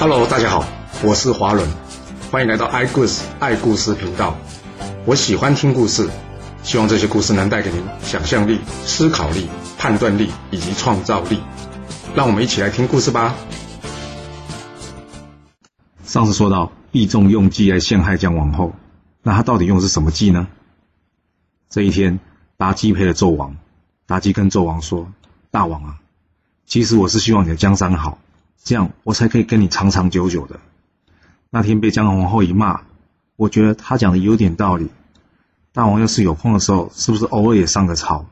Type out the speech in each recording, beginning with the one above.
Hello，大家好，我是华伦，欢迎来到爱故事爱故事频道。我喜欢听故事，希望这些故事能带给您想象力、思考力、判断力以及创造力。让我们一起来听故事吧。上次说到，毕仲用计来陷害姜王后，那他到底用的是什么计呢？这一天，妲己陪了纣王，妲己跟纣王说：“大王啊，其实我是希望你的江山好。”这样我才可以跟你长长久久的。那天被姜皇后一骂，我觉得她讲的有点道理。大王要是有空的时候，是不是偶尔也上个朝？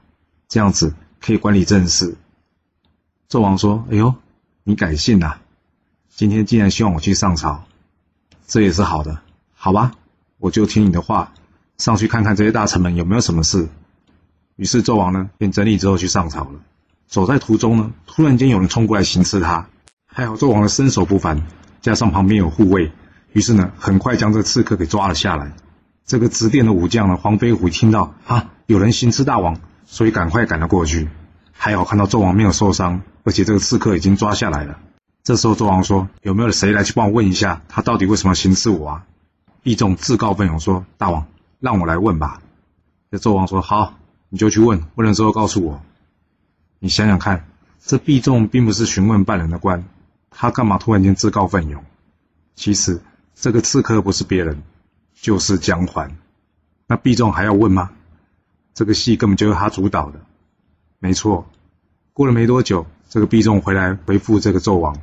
这样子可以管理政事。纣王说：“哎呦，你改姓呐？今天竟然希望我去上朝，这也是好的，好吧？我就听你的话，上去看看这些大臣们有没有什么事。”于是纣王呢，便整理之后去上朝了。走在途中呢，突然间有人冲过来行刺他。还好纣王的身手不凡，加上旁边有护卫，于是呢，很快将这刺客给抓了下来。这个执殿的武将呢，黄飞虎听到啊有人行刺大王，所以赶快赶了过去。还好看到纣王没有受伤，而且这个刺客已经抓下来了。这时候纣王说：“有没有谁来去帮我问一下，他到底为什么行刺我啊？”毕仲自告奋勇说：“大王，让我来问吧。”这纣王说：“好，你就去问，问了之后告诉我。”你想想看，这毕仲并不是询问办人的官。他干嘛突然间自告奋勇？其实这个刺客不是别人，就是姜环。那毕仲还要问吗？这个戏根本就是他主导的。没错，过了没多久，这个毕仲回来回复这个纣王，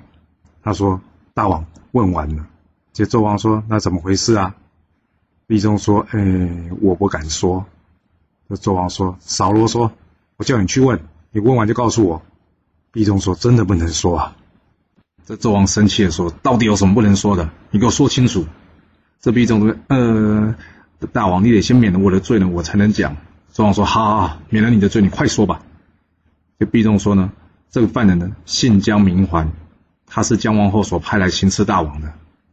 他说：“大王问完了。”这纣王说：“那怎么回事啊？”毕仲说：“哎，我不敢说。”这纣王说：“少啰嗦，我叫你去问，你问完就告诉我。”毕仲说：“真的不能说啊。”这纣王生气的说：“到底有什么不能说的？你给我说清楚。”这毕仲说：“呃，大王，你得先免了我的罪呢，我才能讲。”纣王说：“好，好，免了你的罪，你快说吧。”这毕仲说呢：“这个犯人呢，姓姜名环，他是姜王后所派来行刺大王的。”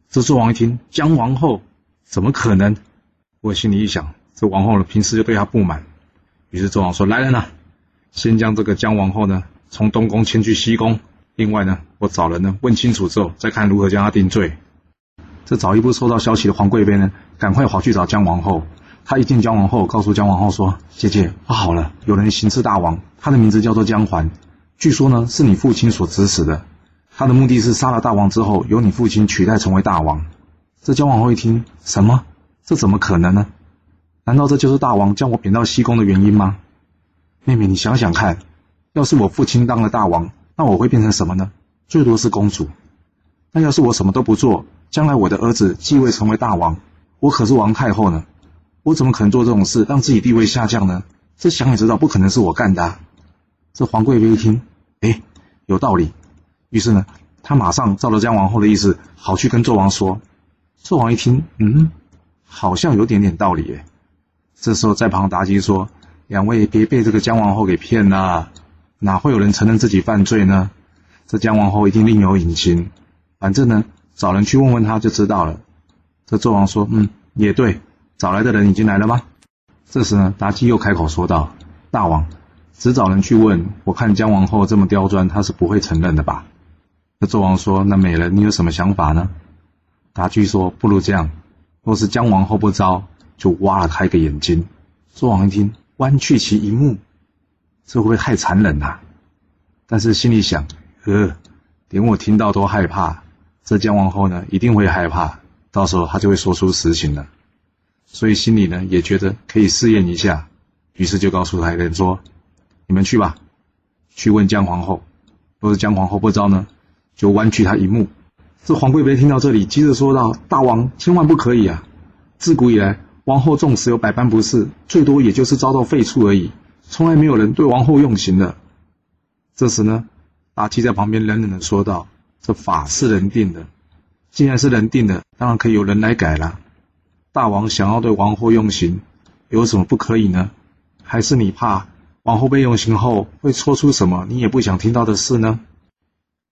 这纣王一听，姜王后怎么可能？我心里一想，这王后呢，平时就对他不满。于是纣王说：“来人呐，先将这个姜王后呢，从东宫迁去西宫。”另外呢，我找人呢问清楚之后，再看如何将他定罪。这早一步收到消息的皇贵妃呢，赶快跑去找姜王后。她一见姜王后，告诉姜王后说：“姐姐，不好了，有人行刺大王，他的名字叫做姜环，据说呢是你父亲所指使的。他的目的是杀了大王之后，由你父亲取代成为大王。”这姜王后一听，什么？这怎么可能呢？难道这就是大王将我贬到西宫的原因吗？妹妹，你想想看，要是我父亲当了大王。那我会变成什么呢？最多是公主。那要是我什么都不做，将来我的儿子继位成为大王，我可是王太后呢，我怎么可能做这种事，让自己地位下降呢？这想也知道，不可能是我干的。这皇贵妃一听，哎，有道理。于是呢，他马上照着姜王后的意思，好去跟纣王说。纣王一听，嗯，好像有点点道理。哎，这时候在旁妲己说：“两位别被这个姜王后给骗了。”哪会有人承认自己犯罪呢？这姜王后一定另有隐情。反正呢，找人去问问他就知道了。这纣王说：“嗯，也对，找来的人已经来了吗？”这时呢，妲己又开口说道：“大王，只找人去问，我看姜王后这么刁钻，她是不会承认的吧？”那纣王说：“那美人，你有什么想法呢？”妲己说：“不如这样，若是姜王后不招，就挖了她一个眼睛。”纣王一听，剜去其一目。这会不会太残忍呐？但是心里想，呃，连我听到都害怕，这姜王后呢一定会害怕，到时候她就会说出实情了。所以心里呢也觉得可以试验一下，于是就告诉台人说：“你们去吧，去问姜皇后。若是姜皇后不招呢，就剜去她一目。”这皇贵妃听到这里，急着说道：“大王千万不可以啊！自古以来，王后纵使有百般不是，最多也就是遭到废黜而已。”从来没有人对王后用刑的。这时呢，妲己在旁边冷冷的说道：“这法是人定的，既然是人定的，当然可以有人来改了。大王想要对王后用刑，有什么不可以呢？还是你怕王后被用刑后会说出什么你也不想听到的事呢？”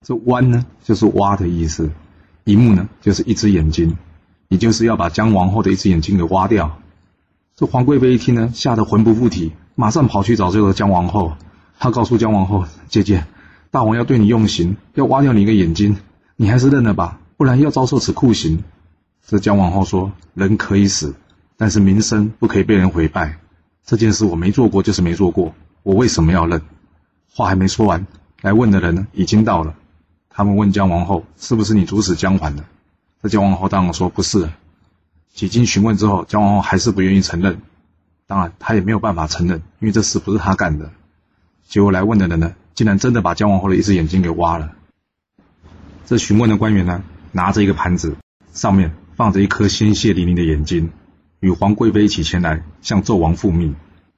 这“剜”呢，就是挖的意思；“一目”呢，就是一只眼睛，也就是要把姜王后的一只眼睛给挖掉。这皇贵妃一听呢，吓得魂不附体。马上跑去找这个姜王后，他告诉姜王后：“姐姐，大王要对你用刑，要挖掉你一个眼睛，你还是认了吧，不然要遭受此酷刑。这姜王后说：“人可以死，但是名声不可以被人毁败。这件事我没做过，就是没做过，我为什么要认？”话还没说完，来问的人呢已经到了。他们问姜王后：“是不是你主使姜环的？”这姜王后当然说：“不是。”几经询问之后，姜王后还是不愿意承认。当然，他也没有办法承认，因为这事不是他干的。结果来问的人呢，竟然真的把姜王后的一只眼睛给挖了。这询问的官员呢，拿着一个盘子，上面放着一颗鲜血淋淋的眼睛，与皇贵妃一起前来向纣王复命。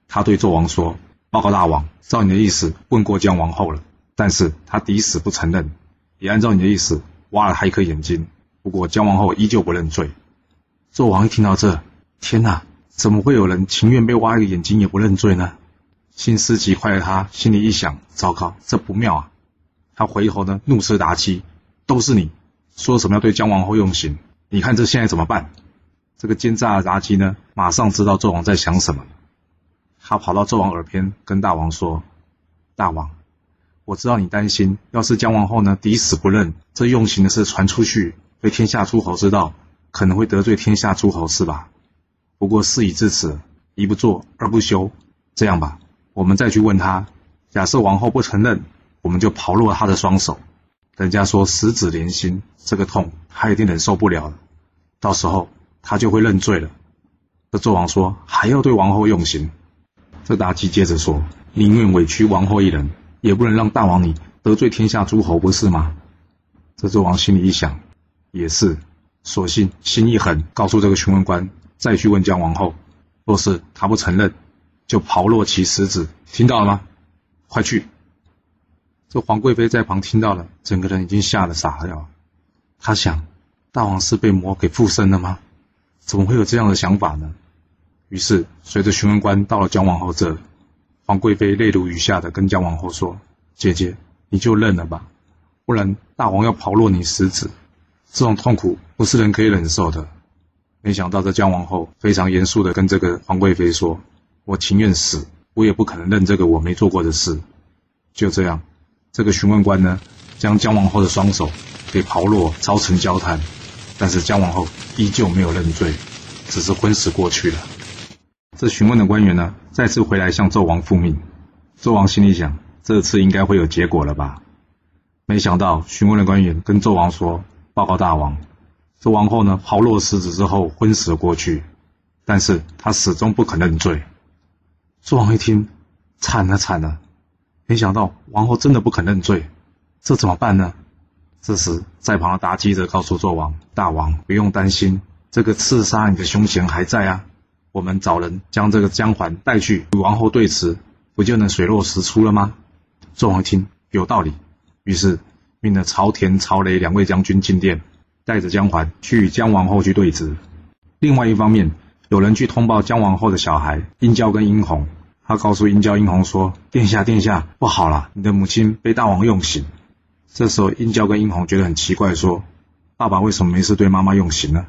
他对纣王说：“报告大王，照你的意思问过姜王后了，但是他抵死不承认，也按照你的意思挖了他一颗眼睛。不过姜王后依旧不认罪。”纣王一听到这，天哪！怎么会有人情愿被挖一个眼睛也不认罪呢？心思极快的他心里一想：糟糕，这不妙啊！他回头呢，怒斥妲己：“都是你说什么要对姜王后用刑？你看这现在怎么办？”这个奸诈的妲己呢，马上知道纣王在想什么，他跑到纣王耳边跟大王说：“大王，我知道你担心，要是姜王后呢抵死不认，这用刑的事传出去，被天下诸侯知道，可能会得罪天下诸侯，是吧？”不过事已至此，一不做二不休。这样吧，我们再去问他。假设王后不承认，我们就刨落他的双手。人家说十指连心，这个痛他一定忍受不了了。到时候他就会认罪了。这纣王说还要对王后用刑。这妲己接着说：宁愿委屈王后一人，也不能让大王你得罪天下诸侯，不是吗？这纣王心里一想，也是，索性心一狠，告诉这个询问官。再去问姜王后，若是她不承认，就刨落其食指。听到了吗？快去！这皇贵妃在旁听到了，整个人已经吓得傻了。她想，大王是被魔给附身了吗？怎么会有这样的想法呢？于是，随着询问官到了姜王后这，皇贵妃泪如雨下的跟姜王后说：“姐姐，你就认了吧，不然大王要刨落你食指，这种痛苦不是人可以忍受的。”没想到这姜王后非常严肃的跟这个皇贵妃说：“我情愿死，我也不可能认这个我没做过的事。”就这样，这个询问官呢，将姜王后的双手给刨落，烧成焦炭。但是姜王后依旧没有认罪，只是昏死过去了。这询问的官员呢，再次回来向纣王复命。纣王心里想：这次应该会有结果了吧？没想到询问的官员跟纣王说：“报告大王。”这王后呢，抛落石子之后昏死过去，但是她始终不肯认罪。纣王一听，惨了惨了！没想到王后真的不肯认罪，这怎么办呢？这时，在旁的妲己则告诉纣王：“大王不用担心，这个刺杀你的凶嫌还在啊！我们找人将这个姜环带去与王后对峙，不就能水落石出了吗？”纣王一听有道理，于是命了朝田、朝雷两位将军进殿。带着姜环去与姜王后去对质。另外一方面，有人去通报姜王后的小孩殷郊跟殷红。他告诉殷郊、殷红说：“殿下，殿下，不好了，你的母亲被大王用刑。”这时候，殷郊跟殷红觉得很奇怪，说：“爸爸为什么没事对妈妈用刑呢？”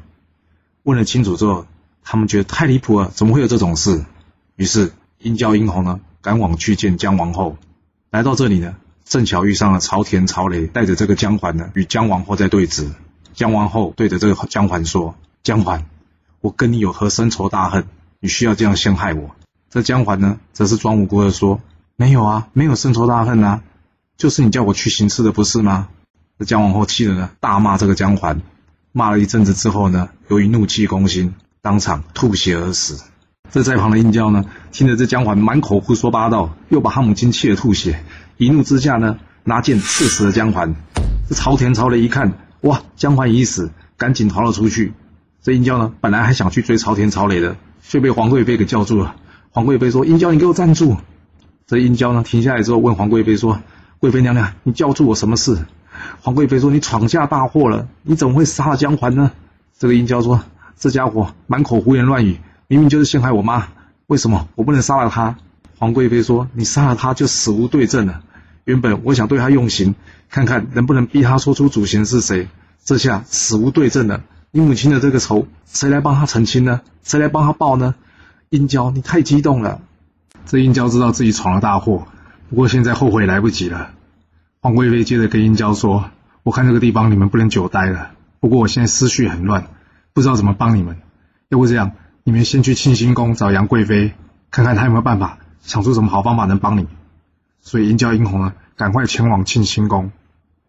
问了清楚之后，他们觉得太离谱了，怎么会有这种事？于是，殷郊、殷红呢，赶往去见姜王后。来到这里呢，正巧遇上了朝田、朝雷带着这个姜环呢，与姜王后在对峙。姜王后对着这个姜环说：“姜环，我跟你有何深仇大恨？你需要这样陷害我？”这姜环呢，则是装无辜的说：“没有啊，没有深仇大恨啊，就是你叫我去行刺的，不是吗？”这姜王后气的呢，大骂这个姜环，骂了一阵子之后呢，由于怒气攻心，当场吐血而死。这在旁的殷郊呢，听着这姜环满口胡说八道，又把他母亲气得吐血，一怒之下呢，拿剑刺死了姜环。这朝田朝雷一看。哇！姜环已死，赶紧逃了出去。这殷郊呢，本来还想去追朝田、朝雷的，却被皇贵妃给叫住了。皇贵妃说：“殷郊，你给我站住！”这殷郊呢，停下来之后问皇贵妃说：“贵妃娘娘，你叫住我什么事？”皇贵妃说：“你闯下大祸了，你怎么会杀了姜环呢？”这个殷郊说：“这家伙满口胡言乱语，明明就是陷害我妈，为什么我不能杀了他？”皇贵妃说：“你杀了他就死无对证了。原本我想对他用刑。”看看能不能逼他说出主嫌是谁？这下死无对证了。你母亲的这个仇，谁来帮他澄清呢？谁来帮他报呢？殷郊，你太激动了。这殷郊知道自己闯了大祸，不过现在后悔来不及了。皇贵妃接着跟殷郊说：“我看这个地方你们不能久待了，不过我现在思绪很乱，不知道怎么帮你们。要不这样，你们先去庆兴宫找杨贵妃，看看她有没有办法想出什么好方法能帮你。所以殷郊殷红呢，赶快前往庆兴宫。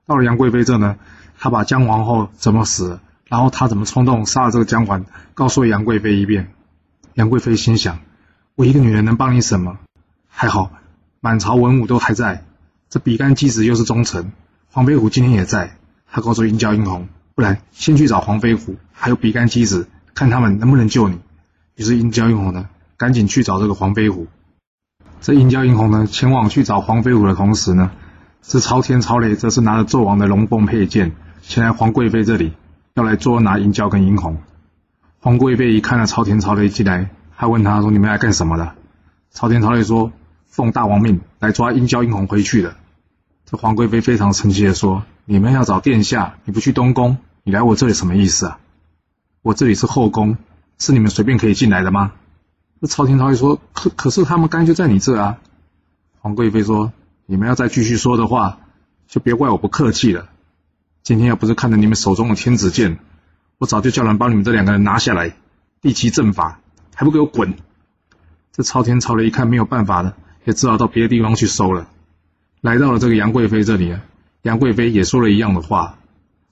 到了杨贵妃这呢，他把姜皇后怎么死，然后他怎么冲动杀了这个姜环，告诉了杨贵妃一遍。杨贵妃心想：我一个女人能帮你什么？还好，满朝文武都还在，这比干姬子又是忠臣，黄飞虎今天也在。他告诉殷郊殷红，不然先去找黄飞虎，还有比干姬子，看他们能不能救你。于是殷郊殷红呢，赶紧去找这个黄飞虎。这殷郊殷红呢，前往去找黄飞虎的同时呢，这朝天朝雷则是拿着纣王的龙凤佩剑前来皇贵妃这里，要来捉拿殷郊跟殷红。皇贵妃一看到朝天朝雷进来，还问他说：“你们来干什么的？”朝天朝雷说：“奉大王命来抓殷郊殷红回去的。”这皇贵妃非常生气的说：“你们要找殿下，你不去东宫，你来我这里什么意思啊？我这里是后宫，是你们随便可以进来的吗？”那朝天朝雷说：“可可是他们刚就在你这啊。”皇贵妃说：“你们要再继续说的话，就别怪我不客气了。今天要不是看着你们手中的天子剑，我早就叫人帮你们这两个人拿下来，立即正法，还不给我滚！”这朝天朝雷一看没有办法了，也只好到别的地方去收了。来到了这个杨贵妃这里，杨贵妃也说了一样的话。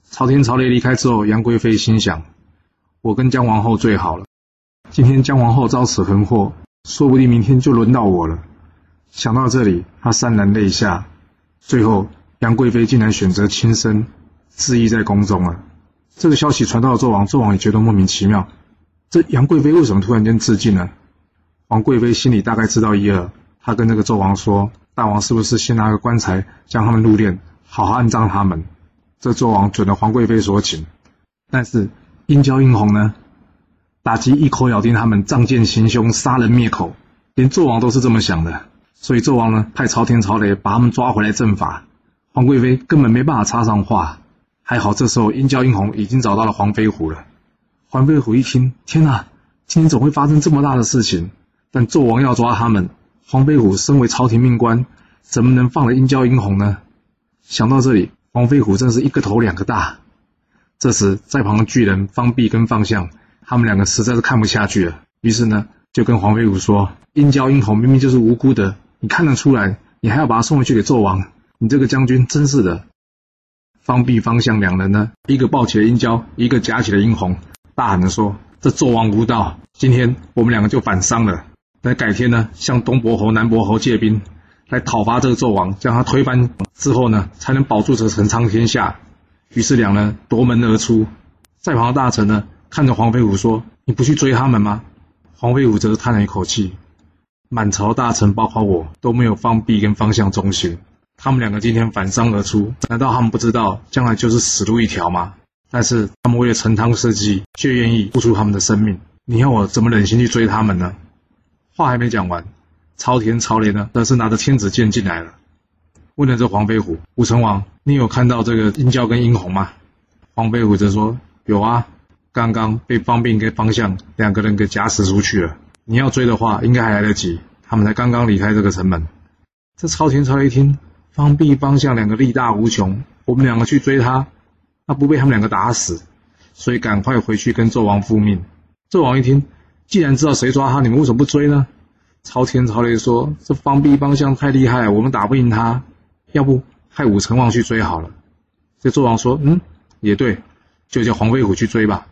朝天朝雷离开之后，杨贵妃心想：“我跟姜皇后最好了。”今天姜皇后遭此横祸，说不定明天就轮到我了。想到这里，她潸然泪下。最后，杨贵妃竟然选择轻生，自缢在宫中了。这个消息传到了纣王，纣王也觉得莫名其妙：这杨贵妃为什么突然间自尽呢？王贵妃心里大概知道一二，她跟那个纣王说：“大王是不是先拿个棺材将他们入殓，好好安葬他们？”这纣王准了皇贵妃所请。但是殷郊殷红呢？妲己一口咬定他们仗剑行凶、杀人灭口，连纣王都是这么想的。所以纣王呢，派朝天朝雷把他们抓回来正法。皇贵妃根本没办法插上话。还好这时候殷郊殷红已经找到了黄飞虎了。黄飞虎一听，天哪，今天怎么会发生这么大的事情？但纣王要抓他们，黄飞虎身为朝廷命官，怎么能放了殷郊殷红呢？想到这里，黄飞虎真是一个头两个大。这时，在旁的巨人方弼跟方相。他们两个实在是看不下去了，于是呢，就跟黄飞虎说：“殷郊殷红明明就是无辜的，你看得出来，你还要把他送回去给纣王？你这个将军真是的！”方弼、方向两人呢，一个抱起了殷郊，一个夹起了殷红，大喊着说：“这纣王无道，今天我们两个就反商了。那改天呢，向东伯侯、南伯侯借兵，来讨伐这个纣王，将他推翻之后呢，才能保住这陈仓天下。”于是两人夺门而出，在旁的大臣呢。看着黄飞虎说：“你不去追他们吗？”黄飞虎则是叹了一口气：“满朝大臣，包括我，都没有方弼跟方向忠心。他们两个今天反商而出，难道他们不知道将来就是死路一条吗？但是他们为了陈汤社稷，却愿意付出他们的生命。你要我怎么忍心去追他们呢？”话还没讲完，朝天朝雷呢，则是拿着天子剑进来了，问了这黄飞虎：“武成王，你有看到这个殷郊跟殷红吗？”黄飞虎则说：“有啊。”刚刚被方弼跟方向两个人给夹死出去了。你要追的话，应该还来得及。他们才刚刚离开这个城门。这朝天朝雷一听，方弼、方向两个力大无穷，我们两个去追他，那不被他们两个打死，所以赶快回去跟纣王复命。纣王一听，既然知道谁抓他，你们为什么不追呢？朝天朝雷说：“这方弼、方向太厉害，我们打不赢他，要不派武成王去追好了。”这纣王说：“嗯，也对，就叫黄飞虎去追吧。”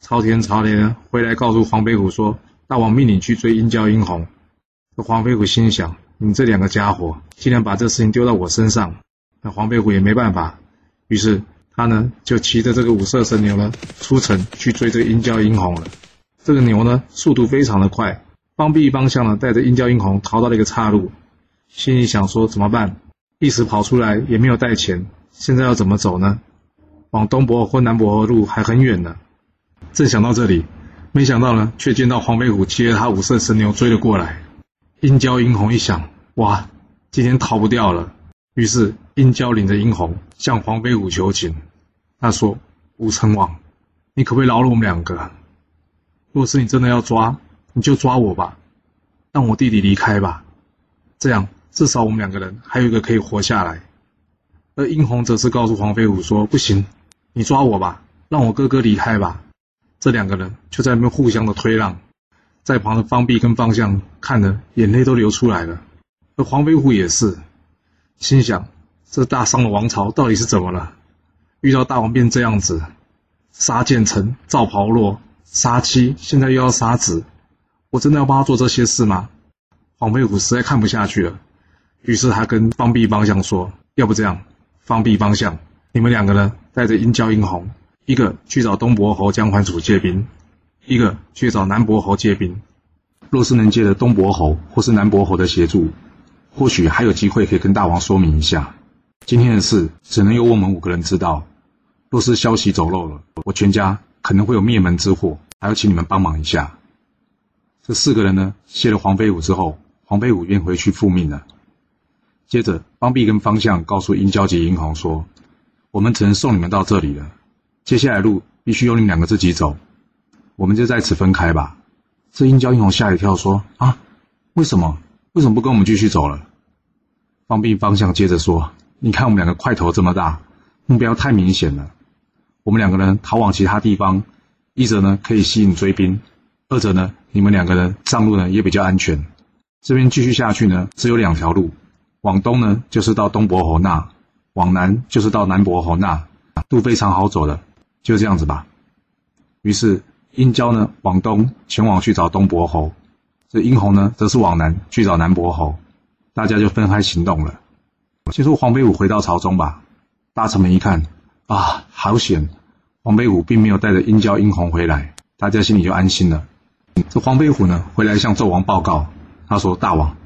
朝天朝雷呢回来告诉黄飞虎说：“大王命你去追殷郊殷红。”这黄飞虎心想：“你这两个家伙竟然把这事情丢到我身上。”那黄飞虎也没办法，于是他呢就骑着这个五色神牛呢出城去追这个殷郊殷红了。这个牛呢速度非常的快，方弼方向呢带着殷郊殷红逃到了一个岔路，心里想说：“怎么办？一时跑出来也没有带钱，现在要怎么走呢？往东伯或南伯路还很远呢。”正想到这里，没想到呢，却见到黄飞虎骑着他五色神牛追了过来。殷郊殷红一想，哇，今天逃不掉了。于是殷郊领着殷红向黄飞虎求情。他说：“武成王，你可不可以饶了我们两个？若是你真的要抓，你就抓我吧，让我弟弟离开吧，这样至少我们两个人还有一个可以活下来。”而殷红则是告诉黄飞虎说：“不行，你抓我吧。”让我哥哥离开吧。这两个人就在那边互相的推让，在旁的方碧跟方向看的眼泪都流出来了。而黄飞虎也是，心想这大商的王朝到底是怎么了？遇到大王变这样子，杀建成、赵袍落、杀妻，现在又要杀子，我真的要帮他做这些事吗？黄飞虎实在看不下去了，于是他跟方碧方向说：“要不这样，方碧方向，你们两个人带着殷郊殷红。”一个去找东伯侯姜桓楚借兵，一个去找南伯侯借兵。若是能借了东伯侯或是南伯侯的协助，或许还有机会可以跟大王说明一下。今天的事只能由我们五个人知道。若是消息走漏了，我全家可能会有灭门之祸，还要请你们帮忙一下。这四个人呢，谢了黄飞虎之后，黄飞虎便回去复命了。接着，方弼跟方向告诉殷郊及殷红说：“我们只能送你们到这里了。”接下来路必须由你们两个自己走，我们就在此分开吧。这殷郊英雄吓一跳，说：“啊，为什么？为什么不跟我们继续走了？”方弼方向接着说：“你看我们两个块头这么大，目标太明显了。我们两个人逃往其他地方，一则呢可以吸引追兵，二则呢你们两个人上路呢也比较安全。这边继续下去呢，只有两条路，往东呢就是到东伯侯那，往南就是到南伯侯那，路非常好走的。”就这样子吧。于是殷郊呢往东前往去找东伯侯，这殷红呢则是往南去找南伯侯，大家就分开行动了。先说黄飞虎回到朝中吧，大臣们一看啊，好险，黄飞虎并没有带着殷郊、殷红回来，大家心里就安心了。这黄飞虎呢回来向纣王报告，他说：“大王，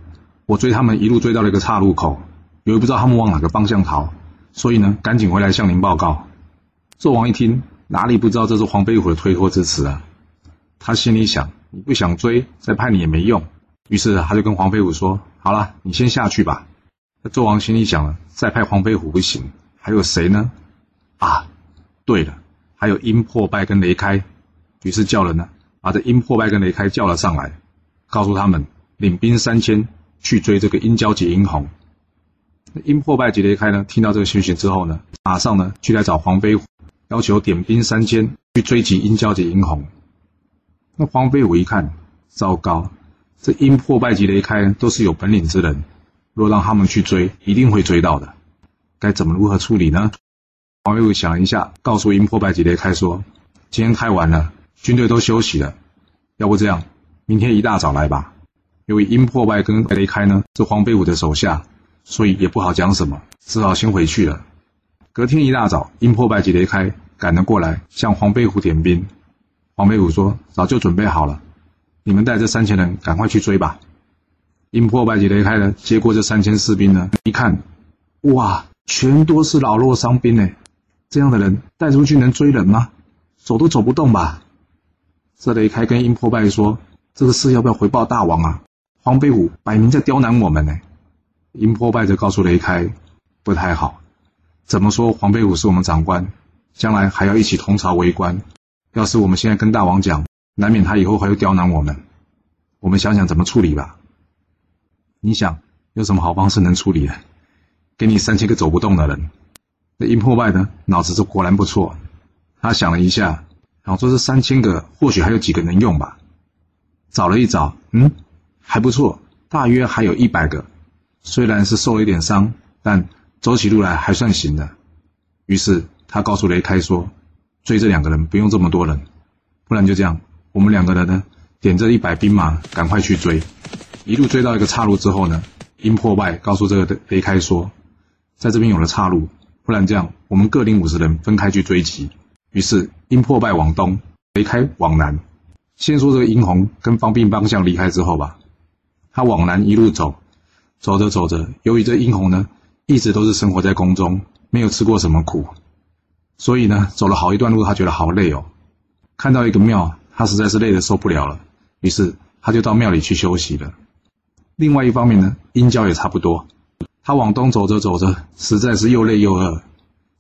我追他们一路追到了一个岔路口，由于不知道他们往哪个方向逃，所以呢赶紧回来向您报告。”纣王一听，哪里不知道这是黄飞虎的推脱之词啊？他心里想：你不想追，再派你也没用。于是他就跟黄飞虎说：“好了，你先下去吧。”那纣王心里想了：再派黄飞虎不行，还有谁呢？啊，对了，还有殷破败跟雷开。于是叫人呢，把这殷破败跟雷开叫了上来，告诉他们领兵三千去追这个殷郊及殷红。殷破败及雷开呢，听到这个讯息之后呢，马上呢去来找黄飞虎。要求点兵三千去追击殷郊及殷红。那黄飞虎一看，糟糕，这殷破败及雷开都是有本领之人，若让他们去追，一定会追到的。该怎么如何处理呢？黄飞虎想一下，告诉殷破败及雷开说：“今天太晚了，军队都休息了，要不这样，明天一大早来吧。由于殷破败跟雷开呢是黄飞虎的手下，所以也不好讲什么，只好先回去了。”隔天一大早，殷破败及雷开赶了过来，向黄飞虎点兵。黄飞虎说：“早就准备好了，你们带这三千人赶快去追吧。”殷破败及雷开了，接过这三千士兵呢，一看，哇，全都是老弱伤兵呢。这样的人带出去能追人吗？走都走不动吧？这雷开跟殷破败说：“这个事要不要回报大王啊？”黄飞虎摆明在刁难我们呢。殷破败则告诉雷开：“不太好。”怎么说？黄飞虎是我们长官，将来还要一起同朝为官。要是我们现在跟大王讲，难免他以后还会刁难我们。我们想想怎么处理吧。你想有什么好方式能处理？给你三千个走不动的人。那殷破败呢？脑子这果然不错。他想了一下，想说这三千个或许还有几个能用吧。找了一找，嗯，还不错，大约还有一百个。虽然是受了一点伤，但。走起路来还算行的，于是他告诉雷开说：“追这两个人不用这么多人，不然就这样，我们两个人呢，点这一百兵马赶快去追。一路追到一个岔路之后呢，殷破败告诉这个雷开说，在这边有了岔路，不然这样，我们各领五十人分开去追击。于是殷破败往东，雷开往南。先说这个殷红跟方斌方向离开之后吧，他往南一路走，走着走着，由于这殷红呢。一直都是生活在宫中，没有吃过什么苦，所以呢，走了好一段路，他觉得好累哦。看到一个庙，他实在是累得受不了了，于是他就到庙里去休息了。另外一方面呢，殷郊也差不多，他往东走着走着，实在是又累又饿。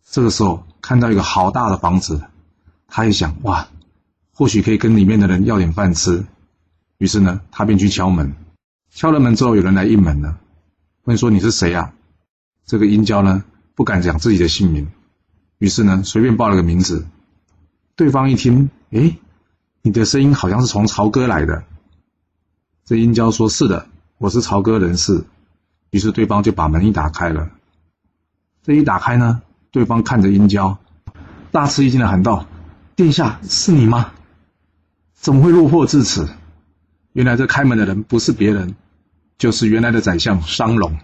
这个时候看到一个好大的房子，他一想，哇，或许可以跟里面的人要点饭吃。于是呢，他便去敲门。敲了门之后，有人来应门了，问说：“你是谁呀？”这个殷郊呢，不敢讲自己的姓名，于是呢，随便报了个名字。对方一听，诶，你的声音好像是从朝歌来的。这殷郊说：“是的，我是朝歌人士。”于是对方就把门一打开了。这一打开呢，对方看着殷郊，大吃一惊的喊道：“殿下，是你吗？怎么会落魄至此？”原来这开门的人不是别人，就是原来的宰相商龙。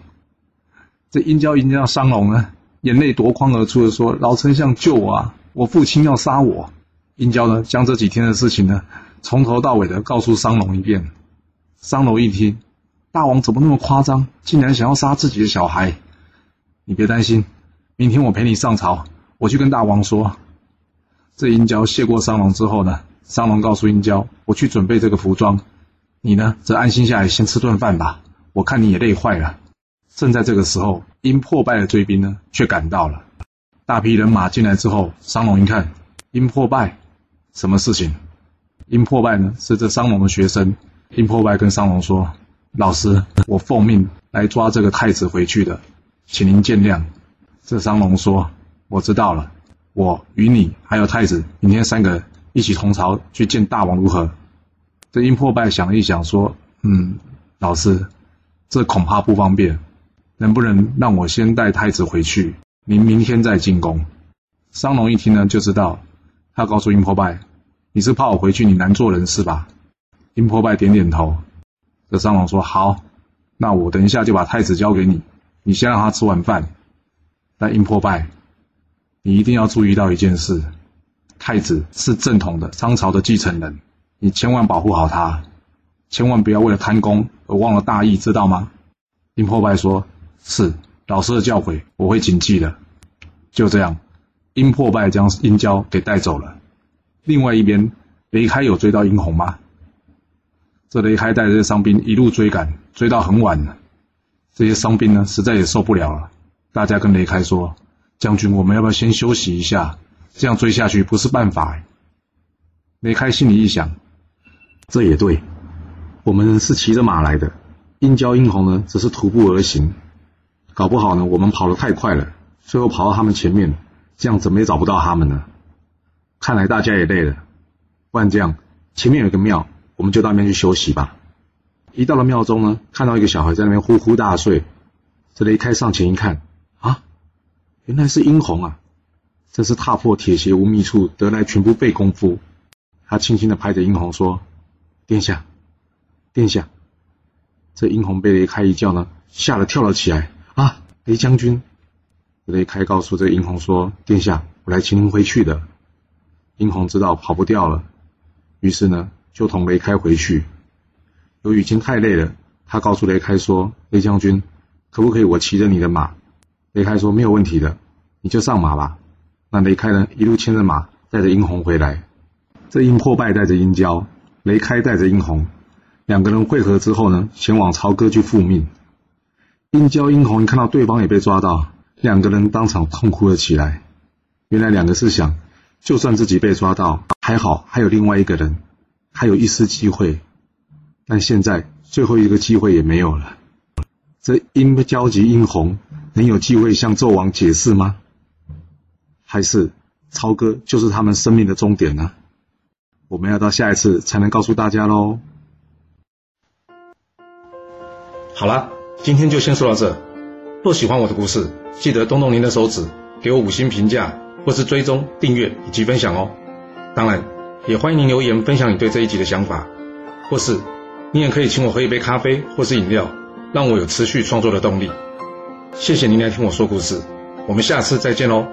这殷郊一见到商龙呢，眼泪夺眶而出的说：“老丞相救我啊！我父亲要杀我。”殷郊呢，将这几天的事情呢，从头到尾的告诉商龙一遍。商龙一听，大王怎么那么夸张，竟然想要杀自己的小孩？你别担心，明天我陪你上朝，我去跟大王说。这殷郊谢过商龙之后呢，商龙告诉殷郊：“我去准备这个服装。”你呢，则安心下来，先吃顿饭吧。我看你也累坏了。正在这个时候，因破败的追兵呢，却赶到了。大批人马进来之后，商龙一看，因破败，什么事情？因破败呢，是这商龙的学生。因破败跟商龙说：“老师，我奉命来抓这个太子回去的，请您见谅。”这商龙说：“我知道了，我与你还有太子，明天三个一起同朝去见大王，如何？”这殷破败想了一想，说：“嗯，老师，这恐怕不方便，能不能让我先带太子回去？您明天再进宫。”商龙一听呢，就知道，他告诉殷破败：“你是怕我回去你难做人是吧？”殷破败点点头。这商龙说：“好，那我等一下就把太子交给你，你先让他吃完饭。但殷破败，你一定要注意到一件事：太子是正统的商朝的继承人。”你千万保护好他，千万不要为了贪功而忘了大义，知道吗？殷破败说：“是老师的教诲，我会谨记的。”就这样，殷破败将殷郊给带走了。另外一边，雷开有追到殷红吗？这雷开带着伤兵一路追赶，追到很晚了。这些伤兵呢，实在也受不了了。大家跟雷开说：“将军，我们要不要先休息一下？这样追下去不是办法。”雷开心里一想。这也对，我们是骑着马来的，殷郊、殷红呢，只是徒步而行，搞不好呢，我们跑得太快了，最后跑到他们前面，这样怎么也找不到他们呢？看来大家也累了，不然这样，前面有一个庙，我们就到那边去休息吧。一到了庙中呢，看到一个小孩在那边呼呼大睡，这雷开上前一看，啊，原来是殷红啊，真是踏破铁鞋无觅处，得来全不费工夫。他轻轻的拍着殷红说。殿下，殿下，这殷红被雷开一叫呢，吓得跳了起来。啊，雷将军！雷开告诉这殷红说：“殿下，我来请您回去的。”殷红知道跑不掉了，于是呢，就同雷开回去。由于已经太累了，他告诉雷开说：“雷将军，可不可以我骑着你的马？”雷开说：“没有问题的，你就上马吧。”那雷开呢，一路牵着马，带着殷红回来。这殷破败带着殷郊。雷开带着殷红，两个人会合之后呢，前往朝歌去复命。殷郊、殷红看到对方也被抓到，两个人当场痛哭了起来。原来两个是想，就算自己被抓到，还好还有另外一个人，还有一丝机会。但现在最后一个机会也没有了。这殷郊及殷红能有机会向纣王解释吗？还是超哥就是他们生命的终点呢？我们要到下一次才能告诉大家喽。好了，今天就先说到这。若喜欢我的故事，记得动动您的手指，给我五星评价，或是追踪、订阅以及分享哦。当然，也欢迎您留言分享你对这一集的想法，或是你也可以请我喝一杯咖啡或是饮料，让我有持续创作的动力。谢谢您来听我说故事，我们下次再见喽。